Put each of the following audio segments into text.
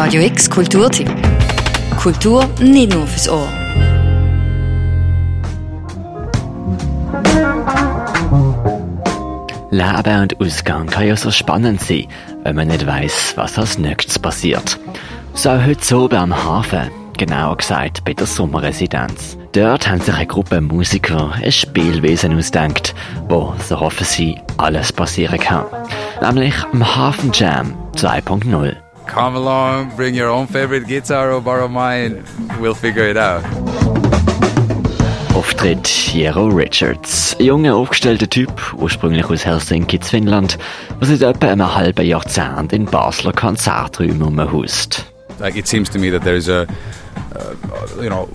Radio X Kulturtipp. Kultur nicht nur fürs Ohr. Leben und Ausgang kann ja so spannend sein, wenn man nicht weiß, was als nächstes passiert. So auch heute oben am Hafen, genauer gesagt bei der Sommerresidenz. Dort haben sich eine Gruppe Musiker ein Spielwesen ausgedacht, wo, so hoffen sie, alles passieren kann. Nämlich am Hafen Jam 2.0. Come along, bring your own favorite guitar or borrow mine, we'll figure it out. Auftritt Jero Richards, ein junger, aufgestellter Typ, ursprünglich aus Helsinki, in Finnland, der seit etwa einem halben Jahrzehnt in Basler Konzerträumen rumhaust. Like it seems to me that there is a, uh, you know,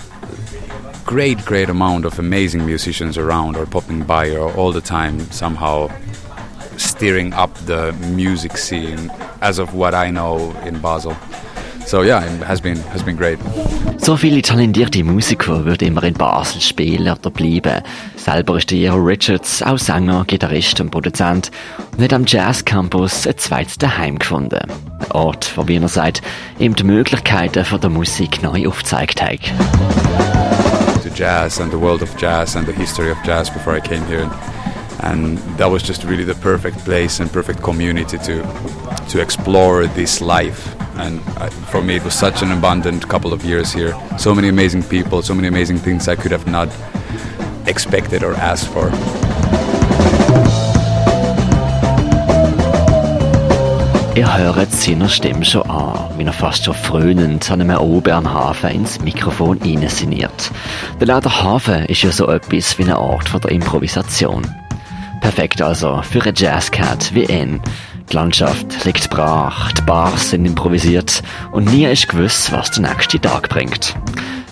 great, great amount of amazing musicians around or popping by or all the time somehow steering up the music scene as of what I know in Basel. So yeah, it has been has been great. So viele talentierte Musiker würden immer in Basel spielen oder bleiben. Selber ist der Jero Richards auch Sänger, Gitarrist und Produzent und hat am Jazz Campus ein zweites Daheim gefunden. Ein Ort, wo, wie er sagt, ihm die Möglichkeiten von der Musik neu aufgezeigt hat. To jazz and the world of jazz and the history of jazz before I came here. And that was just really the perfect place and perfect community to to explore this life. And uh, for me it was such an abundant couple of years here. So many amazing people so many amazing things i could have not expected or asked for. Ihr hört seiner Stimme schon an, wie er fast schon frönend an einem Obernhafen ins Mikrofon sinniert. Der Lader Hafen ist ja so etwas wie ein Perfekt also für einen Jazzcat wie ihn. Die Landschaft liegt brach, die Bars sind improvisiert und nie ist gewiss, was der nächste Tag bringt.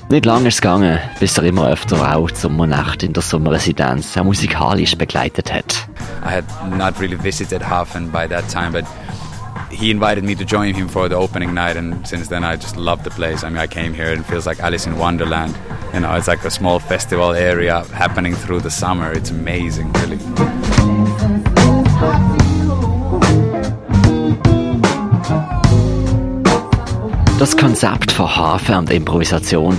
Nicht lange ist es gegangen, bis er immer öfter auch die Sommernacht in der Sommerresidenz auch musikalisch begleitet hat. I had not really visited Hafen by that time, but he invited me to join him for the opening night, and since then I just love the place. I mean, I came here and it feels like Alice in Wonderland. You know, it's like a small festival area happening through the summer. It's amazing, really. Das Konzept von Hafen und Improvisation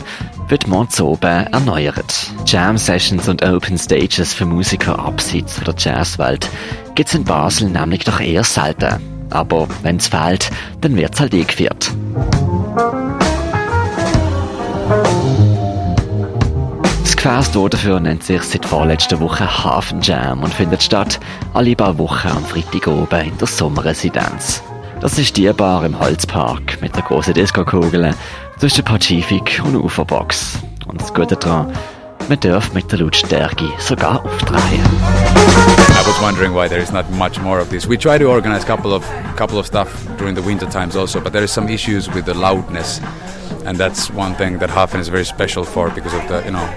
wird morgen oben erneuert. Jam Sessions und Open Stages für Musiker abseits von der Jazzwelt gibt's in Basel nämlich doch eher selten. Aber wenn's fehlt, dann wird's halt eingeführt. Gefäß dafür nennt sich seit vorletzter Woche Hafen Jam und findet statt alle paar Wochen am Freitag oben in der Sommerresidenz. Das ist die Bar im Holzpark mit der großen Disco-Kugel zwischen Pazifik und Uferbox. Und das Gute daran, man darf mit der Lautstärke sogar aufdrehen. I was wondering why there is not much more of this. We try to organize couple of couple of stuff during the winter times also, but there is some issues with the loudness, and that's one thing that Hafen is very special for because of the you know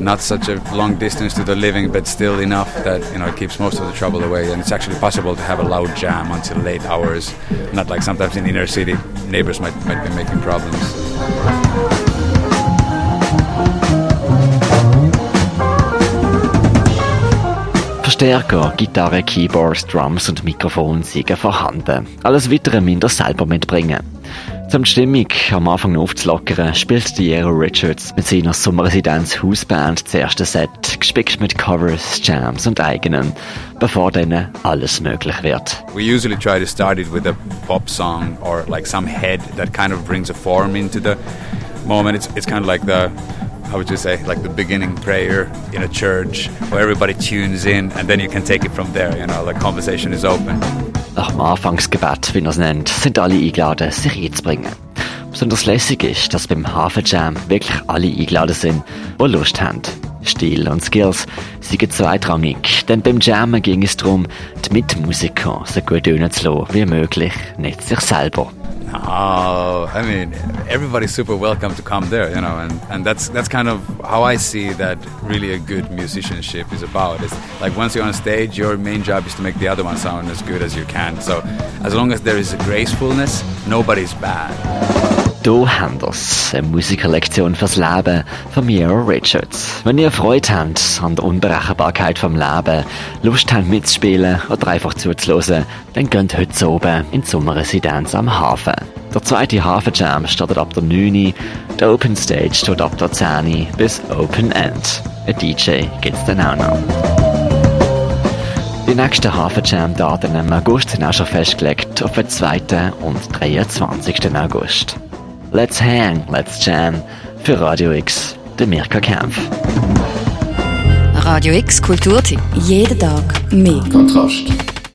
not such a long distance to the living, but still enough that you know it keeps most of the trouble away. And it's actually possible to have a loud jam until late hours, not like sometimes in the inner city neighbors might might be making problems. Verstärker, Gitarre, Keyboards, Drums und Mikrofon sind vorhanden. Alles weitere müsst ihr selber mitbringen. Um die Stimmung am Anfang aufzulockern, spielt Diero Richards mit seiner Sommerresidenz Hausband das erste Set, gespickt mit Covers, Jams und eigenen, bevor dann alles möglich wird. We usually try to start it with a pop song or like some head that kind of brings a form into the moment. It's, it's kind of like the how would you say, like the beginning prayer in a church where everybody tunes in and then you can take it from there, you know, the conversation is open. Nach dem Anfangsgebet, wie man es nennt, sind alle eingeladen, sich einzubringen. Besonders lässig ist, dass beim Hafenjam wirklich alle eingeladen sind, die Lust haben. Stil und Skills sind zweitrangig, denn beim Jammen ging es darum, die Mitmusiker so gut tönen zu lassen wie möglich, nicht sich selber. Oh, I mean, everybody's super welcome to come there, you know, and, and that's that's kind of how I see that really a good musicianship is about. It's like once you're on stage, your main job is to make the other one sound as good as you can. So as long as there is a gracefulness, nobody's bad. Hier haben eine Musikerlektion fürs Leben von Mira Richards. Wenn ihr Freude habt an der Unberechenbarkeit vom Leben, Lust habt mitzuspielen oder einfach zuzuhören, dann geht heute oben in die Sommerresidenz am Hafen. Der zweite Hafenjam startet ab der 9 der Open Stage steht ab der 10 bis Open End. Ein DJ gibt's dann auch noch. Die nächsten Hafenjam-Daten im August sind auch schon festgelegt auf den 2. und 23. August. Let's hang, let's jam. Für Radio X, der Mirka Kempf. Radio X Kulturtipp. Jeden Tag mehr. Kontrast.